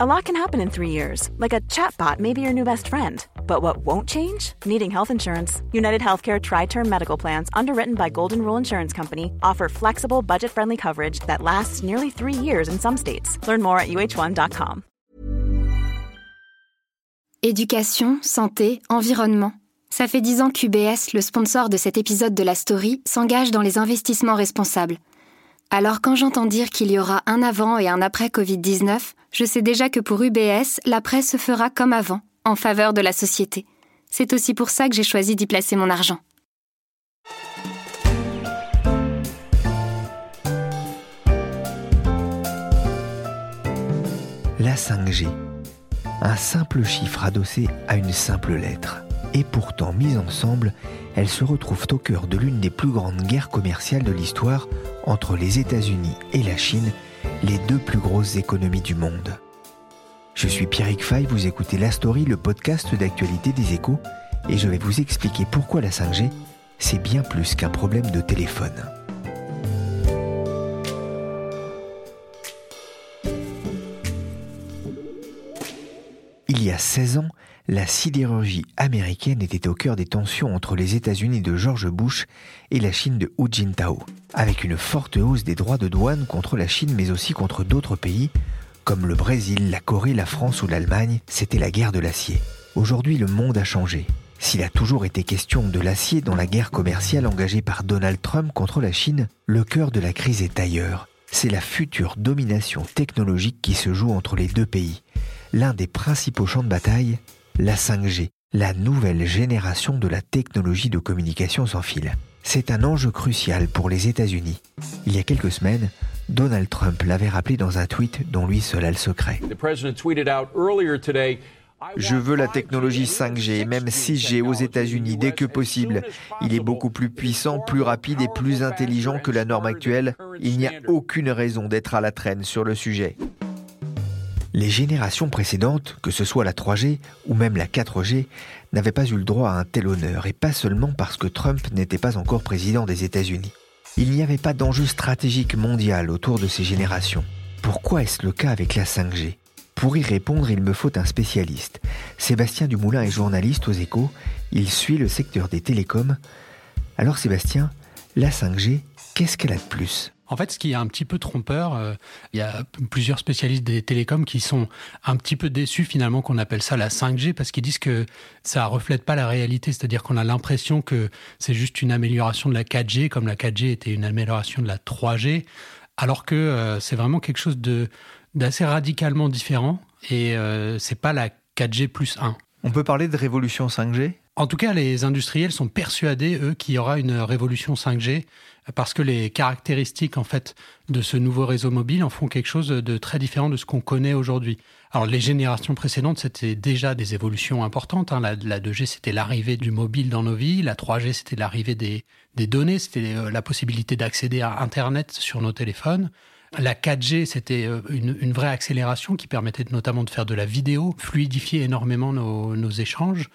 A lot can happen in three years, like a chatbot may be your new best friend. But what won't change? Needing health insurance. United Healthcare Tri Term Medical Plans, underwritten by Golden Rule Insurance Company, offer flexible, budget friendly coverage that lasts nearly three years in some states. Learn more at uh1.com. Éducation, santé, environnement. Ça fait dix ans qu'UBS, le sponsor de cet épisode de la story, s'engage dans les investissements responsables. Alors quand j'entends dire qu'il y aura un avant et un après Covid-19, je sais déjà que pour UBS, l'après se fera comme avant, en faveur de la société. C'est aussi pour ça que j'ai choisi d'y placer mon argent. La 5G. Un simple chiffre adossé à une simple lettre. Et pourtant mise ensemble, elles se retrouvent au cœur de l'une des plus grandes guerres commerciales de l'histoire entre les États-Unis et la Chine, les deux plus grosses économies du monde. Je suis Pierrick Fay, vous écoutez La Story, le podcast d'actualité des échos, et je vais vous expliquer pourquoi la 5G, c'est bien plus qu'un problème de téléphone. Il y a 16 ans, la sidérurgie américaine était au cœur des tensions entre les États-Unis de George Bush et la Chine de Hu Jintao, avec une forte hausse des droits de douane contre la Chine mais aussi contre d'autres pays comme le Brésil, la Corée, la France ou l'Allemagne, c'était la guerre de l'acier. Aujourd'hui, le monde a changé. S'il a toujours été question de l'acier dans la guerre commerciale engagée par Donald Trump contre la Chine, le cœur de la crise est ailleurs. C'est la future domination technologique qui se joue entre les deux pays. L'un des principaux champs de bataille, la 5G, la nouvelle génération de la technologie de communication sans fil. C'est un enjeu crucial pour les États-Unis. Il y a quelques semaines, Donald Trump l'avait rappelé dans un tweet dont lui seul a le secret. Je veux la technologie 5G, même 6G aux États-Unis dès que possible. Il est beaucoup plus puissant, plus rapide et plus intelligent que la norme actuelle. Il n'y a aucune raison d'être à la traîne sur le sujet. Les générations précédentes, que ce soit la 3G ou même la 4G, n'avaient pas eu le droit à un tel honneur, et pas seulement parce que Trump n'était pas encore président des États-Unis. Il n'y avait pas d'enjeu stratégique mondial autour de ces générations. Pourquoi est-ce le cas avec la 5G Pour y répondre, il me faut un spécialiste. Sébastien Dumoulin est journaliste aux échos, il suit le secteur des télécoms. Alors Sébastien, la 5G, qu'est-ce qu'elle a de plus? En fait, ce qui est un petit peu trompeur, euh, il y a plusieurs spécialistes des télécoms qui sont un petit peu déçus finalement qu'on appelle ça la 5G parce qu'ils disent que ça reflète pas la réalité, c'est-à-dire qu'on a l'impression que c'est juste une amélioration de la 4G comme la 4G était une amélioration de la 3G, alors que euh, c'est vraiment quelque chose de d'assez radicalement différent et euh, c'est pas la 4G plus 1. On peut parler de révolution 5G en tout cas, les industriels sont persuadés, eux, qu'il y aura une révolution 5G parce que les caractéristiques en fait de ce nouveau réseau mobile en font quelque chose de très différent de ce qu'on connaît aujourd'hui. Alors les générations précédentes, c'était déjà des évolutions importantes. Hein. La, 2G, c'était l'arrivée du mobile dans nos vies. La 3G, c'était l'arrivée des, données. C'était euh, la possibilité d'accéder à Internet sur nos téléphones. La 4G, c'était euh, une, vraie accélération qui permettait notamment de faire de la vidéo, fluidifier énormément nos échanges.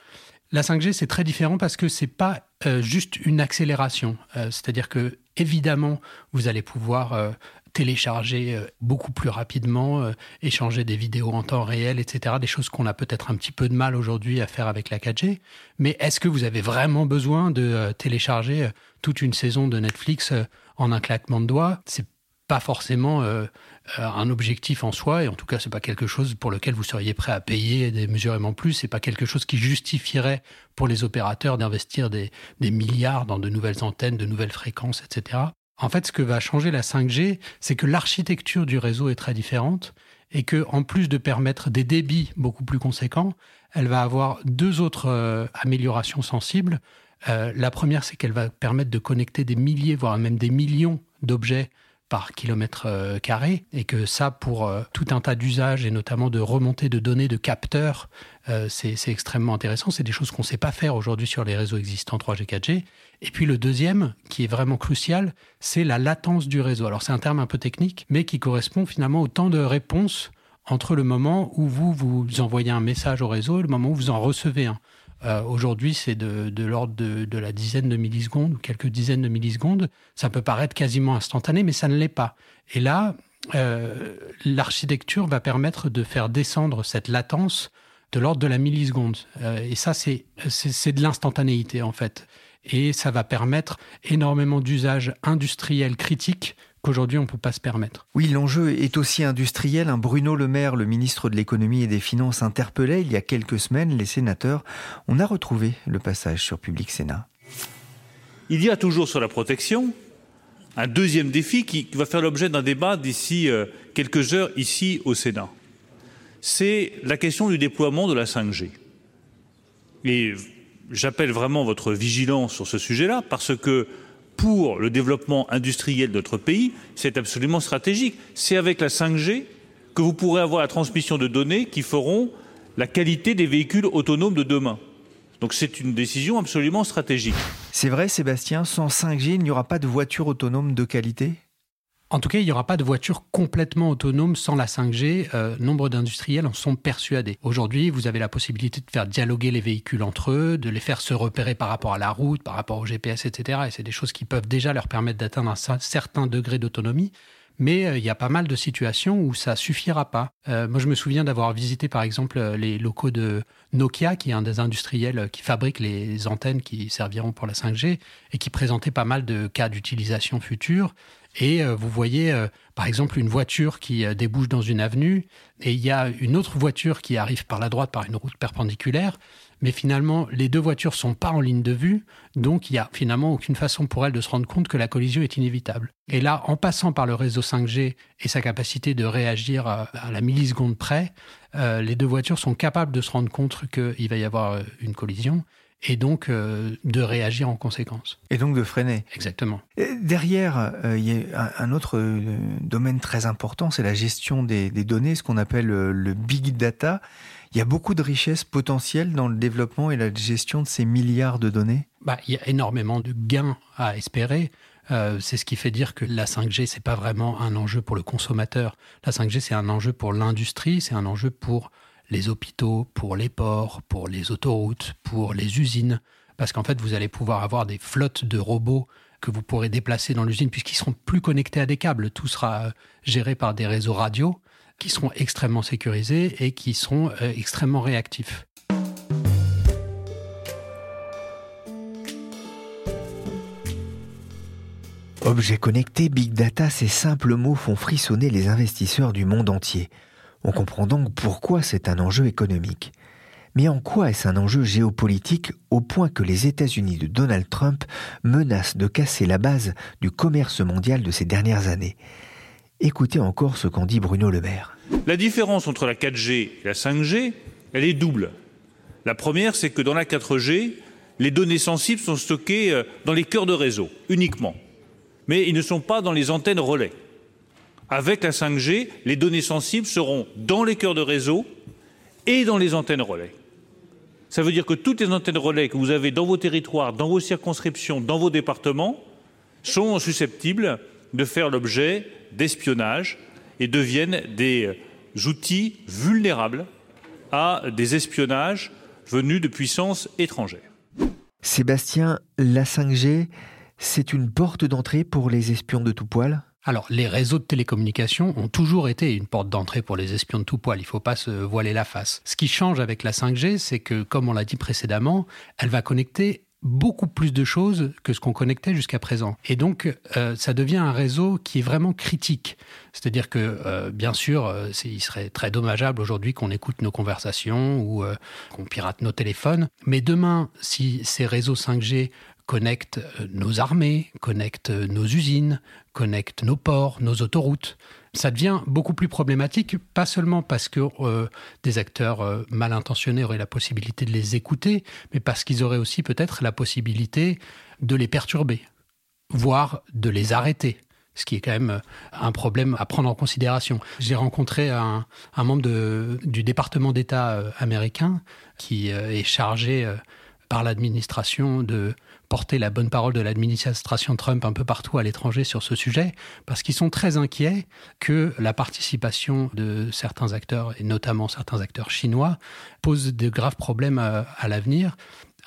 La 5G, c'est très différent parce que c'est pas euh, juste une accélération. Euh, c'est-à-dire que, évidemment, vous allez pouvoir euh, télécharger beaucoup plus rapidement, échanger des vidéos en temps réel, etc. Des choses qu'on a peut-être un petit peu de mal aujourd'hui à faire avec la 4G. Mais est-ce que vous avez vraiment besoin de télécharger toute une saison de Netflix en un claquement de doigts? Pas forcément euh, un objectif en soi, et en tout cas, c'est pas quelque chose pour lequel vous seriez prêt à payer démesurément plus. C'est pas quelque chose qui justifierait pour les opérateurs d'investir des, milliards dans de nouvelles antennes, de nouvelles fréquences, etc. En fait, ce que va changer la 5G, c'est que l'architecture du réseau est très différente et que, en plus de permettre des débits beaucoup plus conséquents, elle va avoir deux autres euh, améliorations sensibles. Euh, la première, c'est qu'elle va permettre de connecter des milliers, voire même des millions d'objets par kilomètre euh, carré et que ça, pour euh, tout un tas d'usages et notamment de remontée de données de capteurs, euh, c'est extrêmement intéressant. C'est des choses qu'on ne sait pas faire aujourd'hui sur les réseaux existants 3G, 4G. Et puis le deuxième, qui est vraiment crucial, c'est la latence du réseau. Alors c'est un terme un peu technique, mais qui correspond finalement au temps de réponse entre le moment où vous, vous envoyez un message au réseau et le moment où vous en recevez un. Euh, aujourd'hui, c'est de, l'ordre de, la dizaine de millisecondes ou quelques dizaines de millisecondes. Ça peut paraître quasiment instantané, mais ça ne l'est pas. Et là, l'architecture va permettre de faire descendre cette latence de l'ordre de la milliseconde. et ça, c'est de l'instantanéité, en fait. Et ça va permettre énormément d'usages industriels critiques qu'aujourd'hui on ne peut pas se permettre. Oui, l'enjeu est aussi industriel. Un Bruno Le Maire, le ministre de l'économie et des finances, interpellait il y a quelques semaines les sénateurs. On a retrouvé le passage sur Public Sénat. Il y a toujours sur la protection un deuxième défi qui va faire l'objet d'un débat d'ici euh, quelques heures ici au Sénat. C'est la question du déploiement de la 5G. Et j'appelle vraiment votre vigilance sur ce sujet-là parce que pour le développement industriel de notre pays, c'est absolument stratégique. C'est avec la 5G que vous pourrez avoir la transmission de données qui feront la qualité des véhicules autonomes de demain. Donc c'est une décision absolument stratégique. C'est vrai, Sébastien, sans 5G, il n'y aura pas de voiture autonome de qualité? En tout cas, il n'y aura pas de voiture complètement autonome sans la 5G. Euh, nombre d'industriels en sont persuadés. Aujourd'hui, vous avez la possibilité de faire dialoguer les véhicules entre eux, de les faire se repérer par rapport à la route, par rapport au GPS, etc. Et c'est des choses qui peuvent déjà leur permettre d'atteindre un certain degré d'autonomie. Mais euh, il y a pas mal de situations où ça suffira pas. Euh, moi, je me souviens d'avoir visité, par exemple, les locaux de Nokia, qui est un des industriels qui fabrique les antennes qui serviront pour la 5G et qui présentait pas mal de cas d'utilisation future. Et euh, vous voyez, euh, par exemple, une voiture qui euh, débouche dans une avenue, et il y a une autre voiture qui arrive par la droite par une route perpendiculaire, mais finalement, les deux voitures sont pas en ligne de vue, donc il y a finalement aucune façon pour elles de se rendre compte que la collision est inévitable. Et là, en passant par le réseau 5G et sa capacité de réagir à, la milliseconde près, les deux voitures sont capables de se rendre compte qu'il va y avoir une collision et donc euh, de réagir en conséquence. Et donc de freiner. Exactement. derrière, euh, il y a un, autre euh, domaine très important, c'est la gestion des, données, ce qu'on appelle le big data. Il y a beaucoup de richesses potentielles dans le développement et la gestion de ces milliards de données? Bah, il y a énormément de gains à espérer. c'est ce qui fait dire que la 5G, c'est pas vraiment un enjeu pour le consommateur. La 5G, c'est un enjeu pour l'industrie, c'est un enjeu pour les hôpitaux, pour les ports, pour les autoroutes, pour les usines, parce qu'en fait, vous allez pouvoir avoir des flottes de robots que vous pourrez déplacer dans l'usine puisqu'ils seront plus connectés à des câbles. Tout sera euh, géré par des réseaux radio qui seront extrêmement sécurisés et qui seront euh, extrêmement réactifs. Objets connectés, big data, ces simples mots font frissonner les investisseurs du monde entier. On comprend donc pourquoi c'est un enjeu économique. Mais en quoi est-ce un enjeu géopolitique au point que les États-Unis de Donald Trump menacent de casser la base du commerce mondial de ces dernières années? Écoutez encore ce qu'en dit Bruno Le Maire. La différence entre la 4G et la 5G, elle est double. La première, c'est que dans la 4G, les données sensibles sont stockées euh, dans les cœurs de réseau uniquement, mais ils ne sont pas dans les antennes relais. Avec la 5G, les données sensibles seront dans les cœurs de réseau et dans les antennes relais. Ça veut dire que toutes les antennes relais que vous avez dans vos territoires, dans vos circonscriptions, dans vos départements, sont susceptibles de faire l'objet d'espionnage et deviennent des outils vulnérables à des espionnages venus de puissances étrangères. Sébastien, la 5G, c'est une porte d'entrée pour les espions de tout poil? Alors, les réseaux de télécommunications ont toujours été une porte d'entrée pour les espions de tout poil. Il ne faut pas se voiler la face. Ce qui change avec la 5G, c'est que, comme on l'a dit précédemment, elle va connecter beaucoup plus de choses que ce qu'on connectait jusqu'à présent. Et donc, euh, ça devient un réseau qui est vraiment critique. C'est-à-dire que, euh, bien sûr, euh, il serait très dommageable aujourd'hui qu'on écoute nos conversations ou qu'on pirate nos téléphones. Mais demain, si ces réseaux 5G connecte euh, nos armées, connecte euh, nos usines, connecte nos ports, nos autoroutes. Ça devient beaucoup plus problématique, pas seulement parce que euh, des acteurs mal intentionnés auraient la possibilité de les écouter, mais parce qu'ils auraient aussi peut-être la possibilité de les perturber, voire de les arrêter ce qui est quand même un problème à prendre en considération. J'ai rencontré un, membre du département d'État américain qui est chargé par l'administration de porter la bonne parole de l'administration Trump un peu partout à l'étranger sur ce sujet, parce qu'ils sont très inquiets que la participation de certains acteurs, et notamment certains acteurs chinois, pose de graves problèmes à, l'avenir.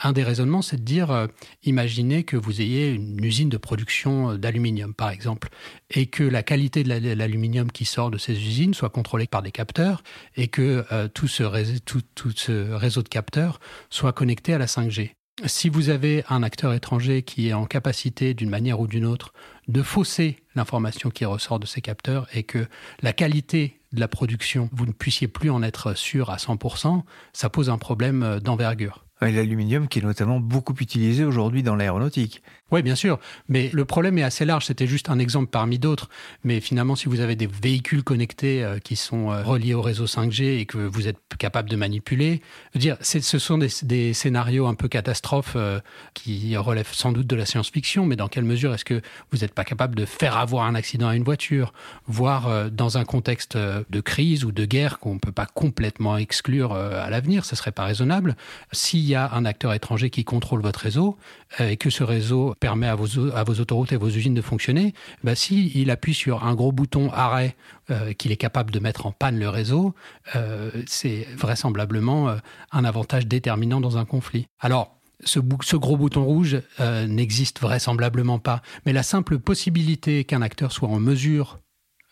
Un des raisonnements, c'est de dire, euh, imaginez que vous ayez une usine de production d'aluminium, par exemple, et que la qualité de l'aluminium qui sort de ces usines soit contrôlée par des capteurs, et que euh, tout ce réseau de capteurs soit connecté à la 5G. Si vous avez un acteur étranger qui est en capacité, d'une manière ou d'une autre, de fausser l'information qui ressort de ces capteurs et que la qualité de la production, vous ne puissiez plus en être sûr à 100%, ça pose un problème d'envergure. L'aluminium qui est notamment beaucoup utilisé aujourd'hui dans l'aéronautique. Oui, bien sûr. Mais le problème est assez large. C'était juste un exemple parmi d'autres. Mais finalement, si vous avez des véhicules connectés euh, qui sont euh, reliés au réseau 5G et que vous êtes capable de manipuler, dire, ce sont des, scénarios un peu catastrophes euh, qui relèvent sans doute de la science-fiction. Mais dans quelle mesure est-ce que vous n'êtes pas capable de faire avoir un accident à une voiture, voire dans un contexte de crise ou de guerre qu'on ne peut pas complètement exclure à l'avenir, ce serait pas raisonnable. S'il y a un acteur étranger qui contrôle votre réseau et que ce réseau permet à vos, autoroutes et vos usines de fonctionner, bah, si il appuie sur un gros bouton arrêt euh, qu'il est capable de mettre en panne le réseau, euh, c'est vraisemblablement euh, un avantage déterminant dans un conflit. Alors, ce, gros bouton rouge n'existe vraisemblablement pas, mais la simple possibilité qu'un acteur soit en mesure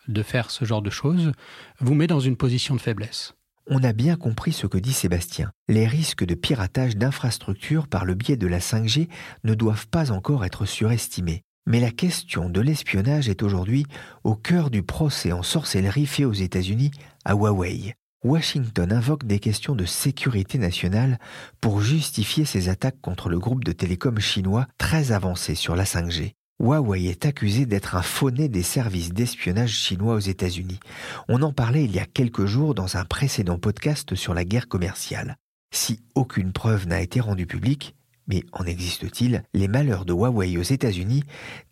de faire ce genre de choses vous met dans une position de faiblesse. On a bien compris ce que dit Sébastien. Les risques de piratage d'infrastructures par le biais de la 5G ne doivent pas encore être surestimés. Mais la question de l'espionnage est aujourd'hui au cœur du procès en sorcellerie fait aux États-Unis à Huawei. Washington invoque des questions de sécurité nationale pour justifier ses attaques contre le groupe de télécom chinois très avancé sur la 5G. Huawei est accusé d'être un fauné des services d'espionnage chinois aux États-Unis. On en parlait il y a quelques jours dans un précédent podcast sur la guerre commerciale. Si aucune preuve n'a été rendue publique, mais en existe-t-il, les malheurs de Huawei aux États-Unis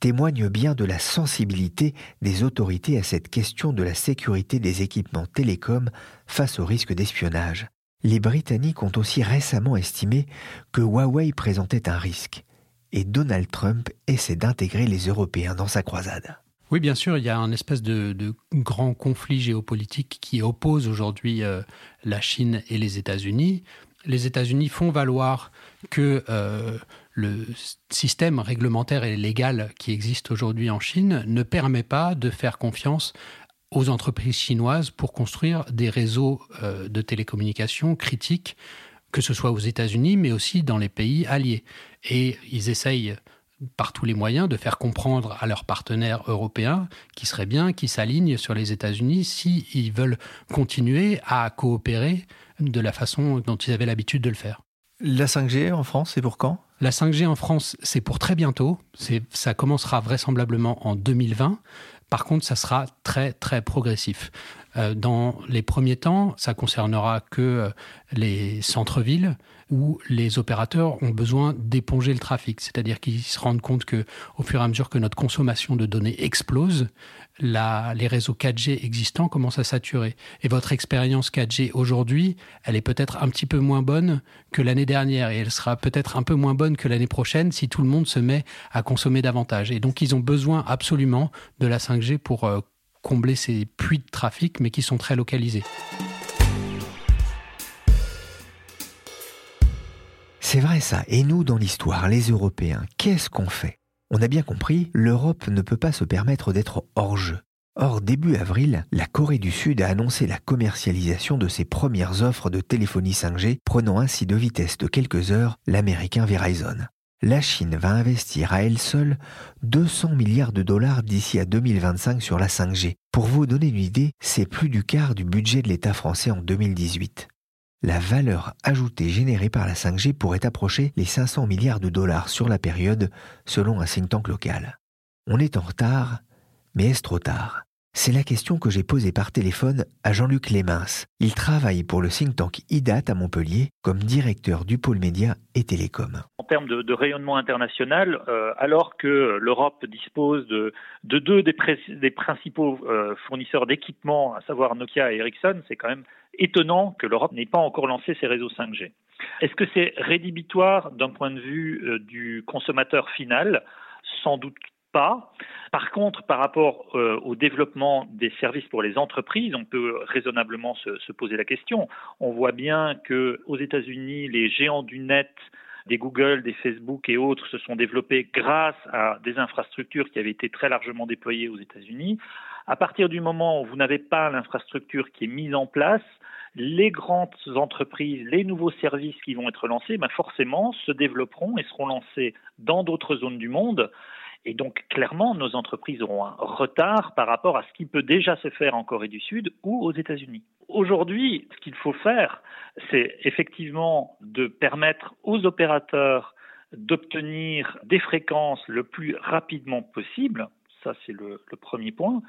témoignent bien de la sensibilité des autorités à cette question de la sécurité des équipements télécoms face au risque d'espionnage. Les Britanniques ont aussi récemment estimé que Huawei présentait un risque et Donald Trump essaie d'intégrer les Européens dans sa croisade. Oui, bien sûr, il y a un espèce de, grand conflit géopolitique qui oppose aujourd'hui euh, la Chine et les États-Unis. Les États-Unis font valoir que euh, le système réglementaire et légal qui existe aujourd'hui en Chine ne permet pas de faire confiance aux entreprises chinoises pour construire des réseaux euh, de télécommunications critiques que ce soit aux États-Unis, mais aussi dans les pays alliés. Et ils essayent par tous les moyens de faire comprendre à leurs partenaires européens qu'il serait bien qu'ils s'alignent sur les États-Unis s'ils veulent continuer à coopérer de la façon dont ils avaient l'habitude de le faire. La 5G en France, c'est pour quand? La 5G en France, c'est pour très bientôt. Ça commencera vraisemblablement en 2020. Par contre, ça sera très, très progressif. Euh, dans les premiers temps, ça concernera que euh, les centres-villes où les opérateurs ont besoin d'éponger le trafic, c'est-à-dire qu'ils se rendent compte que au fur et à mesure que notre consommation de données explose, les réseaux 4G existants commencent à saturer. Et votre expérience 4G aujourd'hui, elle est peut-être un petit peu moins bonne que l'année dernière et elle sera peut-être un peu moins bonne que l'année prochaine si tout le monde se met à consommer davantage. Et donc ils ont besoin absolument de la 5G pour euh, combler ces puits de trafic, mais qui sont très localisés. C'est vrai ça. Et nous, dans l'histoire, les Européens, qu'est-ce qu'on fait? On a bien compris, l'Europe ne peut pas se permettre d'être hors jeu. Or, début avril, la Corée du Sud a annoncé la commercialisation de ses premières offres de téléphonie 5G, prenant ainsi de vitesse de quelques heures l'américain Verizon la Chine va investir à elle seule 200 milliards de dollars d'ici à 2025 sur la 5G. Pour vous donner une idée, c'est plus du quart du budget de l'État français en 2018. La valeur ajoutée générée par la 5G pourrait approcher les 500 milliards de dollars sur la période, selon un think tank local. On est en retard, mais est-ce trop tard? C'est la question que j'ai posée par téléphone à Jean-Luc Lémins. Il travaille pour le think tank IDAT à Montpellier comme directeur du pôle média et télécom. En termes de, rayonnement international, euh, alors que l'Europe dispose de, deux des, principaux euh, fournisseurs d'équipements, à savoir Nokia et Ericsson, c'est quand même étonnant que l'Europe n'ait pas encore lancé ses réseaux 5G. Est-ce que c'est rédhibitoire d'un point de vue euh, du consommateur final? Sans doute Par contre, par rapport euh, au développement des services pour les entreprises, on peut raisonnablement se, poser la question. On voit bien que aux États-Unis, les géants du net des Google, des Facebook et autres se sont développés grâce à des infrastructures qui avaient été très largement déployées aux États-Unis. À partir du moment où vous n'avez pas l'infrastructure qui est mise en place, les grandes entreprises, les nouveaux services qui vont être lancés, ben forcément se développeront et seront lancés dans d'autres zones du monde. Et donc, clairement, nos entreprises auront un retard par rapport à ce qui peut déjà se faire en Corée du Sud ou aux États-Unis. Aujourd'hui, ce qu'il faut faire, c'est effectivement de permettre aux opérateurs d'obtenir des fréquences le plus rapidement possible. Ça, c'est le, le, premier point.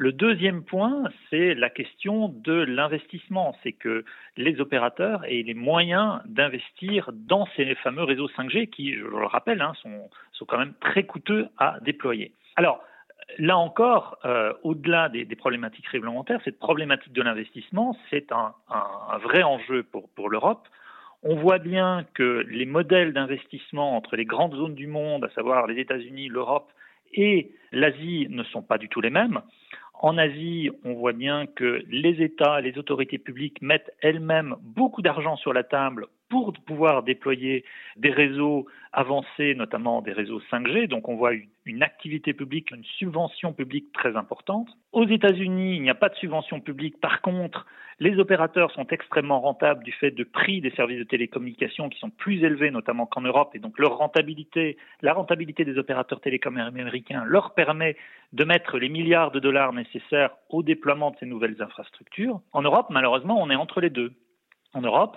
Le deuxième point, c'est la question de l'investissement. C'est que les opérateurs aient les moyens d'investir dans ces fameux réseaux 5G qui, je le rappelle, hein, sont, quand même très coûteux à déployer. Alors, là encore, euh, au-delà des, problématiques réglementaires, cette problématique de l'investissement, c'est un, vrai enjeu pour, pour l'Europe. On voit bien que les modèles d'investissement entre les grandes zones du monde, à savoir les États-Unis, l'Europe et l'Asie, ne sont pas du tout les mêmes. En Asie, on voit bien que les États, les autorités publiques mettent elles-mêmes beaucoup d'argent sur la table pour pouvoir déployer des réseaux avancés, notamment des réseaux 5G. Donc on voit une, activité publique, une subvention publique très importante. Aux États-Unis, il n'y a pas de subvention publique. Par contre, les opérateurs sont extrêmement rentables du fait de prix des services de télécommunications qui sont plus élevés, notamment qu'en Europe. Et donc leur rentabilité, la rentabilité des opérateurs télécoms américains leur permet de mettre les milliards de dollars nécessaires au déploiement de ces nouvelles infrastructures. En Europe, malheureusement, on est entre les deux. En Europe,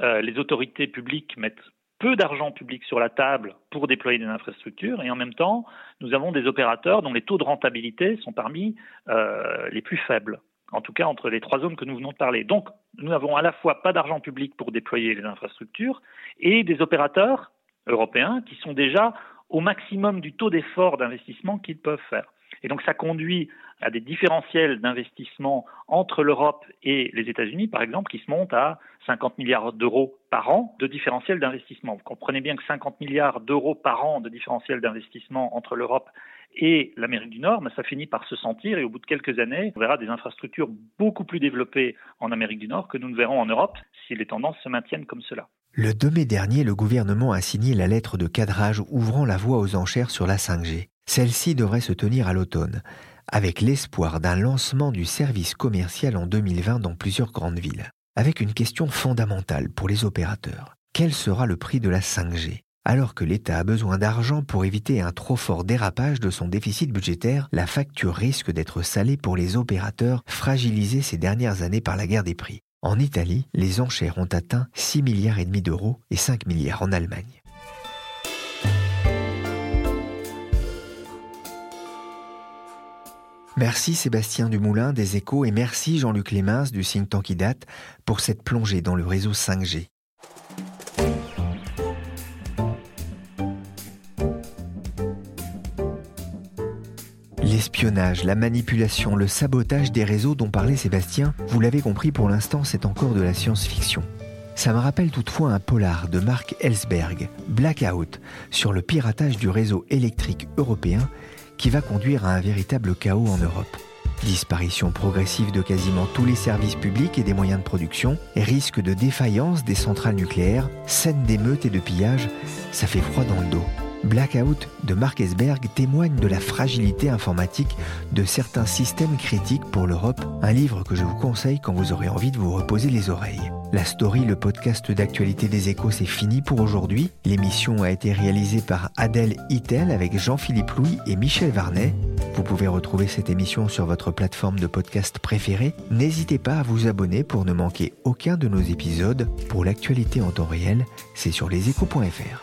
euh, les autorités publiques mettent peu d'argent public sur la table pour déployer des infrastructures et en même temps, nous avons des opérateurs dont les taux de rentabilité sont parmi euh, les plus faibles, en tout cas entre les trois zones que nous venons de parler. Donc, nous n'avons à la fois pas d'argent public pour déployer les infrastructures et des opérateurs européens qui sont déjà au maximum du taux d'effort d'investissement qu'ils peuvent faire. Et donc ça conduit à des différentiels d'investissement entre l'Europe et les États-Unis, par exemple, qui se montent à 50 milliards d'euros par an de différentiel d'investissement. Vous comprenez bien que 50 milliards d'euros par an de différentiel d'investissement entre l'Europe et l'Amérique du Nord, mais ça finit par se sentir et au bout de quelques années, on verra des infrastructures beaucoup plus développées en Amérique du Nord que nous ne verrons en Europe si les tendances se maintiennent comme cela. Le 2 mai dernier, le gouvernement a signé la lettre de cadrage ouvrant la voie aux enchères sur la 5G. Celle-ci devrait se tenir à l'automne, avec l'espoir d'un lancement du service commercial en 2020 dans plusieurs grandes villes. Avec une question fondamentale pour les opérateurs. Quel sera le prix de la 5G alors que l'État a besoin d'argent pour éviter un trop fort dérapage de son déficit budgétaire, la facture risque d'être salée pour les opérateurs fragilisés ces dernières années par la guerre des prix. En Italie, les enchères ont atteint 6 milliards d'euros et 5 milliards en Allemagne. Merci Sébastien Dumoulin des Échos et merci Jean-Luc Lémins du think tank date pour cette plongée dans le réseau 5G. L'espionnage, la manipulation, le sabotage des réseaux dont parlait Sébastien, vous l'avez compris pour l'instant, c'est encore de la science-fiction. Ça me rappelle toutefois un polar de Mark Ellsberg, Blackout, sur le piratage du réseau électrique européen qui va conduire à un véritable chaos en Europe. Disparition progressive de quasiment tous les services publics et des moyens de production, risque de défaillance des centrales nucléaires, scène d'émeutes et de pillages, ça fait froid dans le dos. Blackout de Mark Esberg témoigne de la fragilité informatique de certains systèmes critiques pour l'Europe, un livre que je vous conseille quand vous aurez envie de vous reposer les oreilles. La story, le podcast d'actualité des échos, c'est fini pour aujourd'hui. L'émission a été réalisée par Adèle Itel avec Jean-Philippe Louis et Michel Varnet. Vous pouvez retrouver cette émission sur votre plateforme de podcast préférée. N'hésitez pas à vous abonner pour ne manquer aucun de nos épisodes. Pour l'actualité en temps réel, c'est sur leséchos.fr.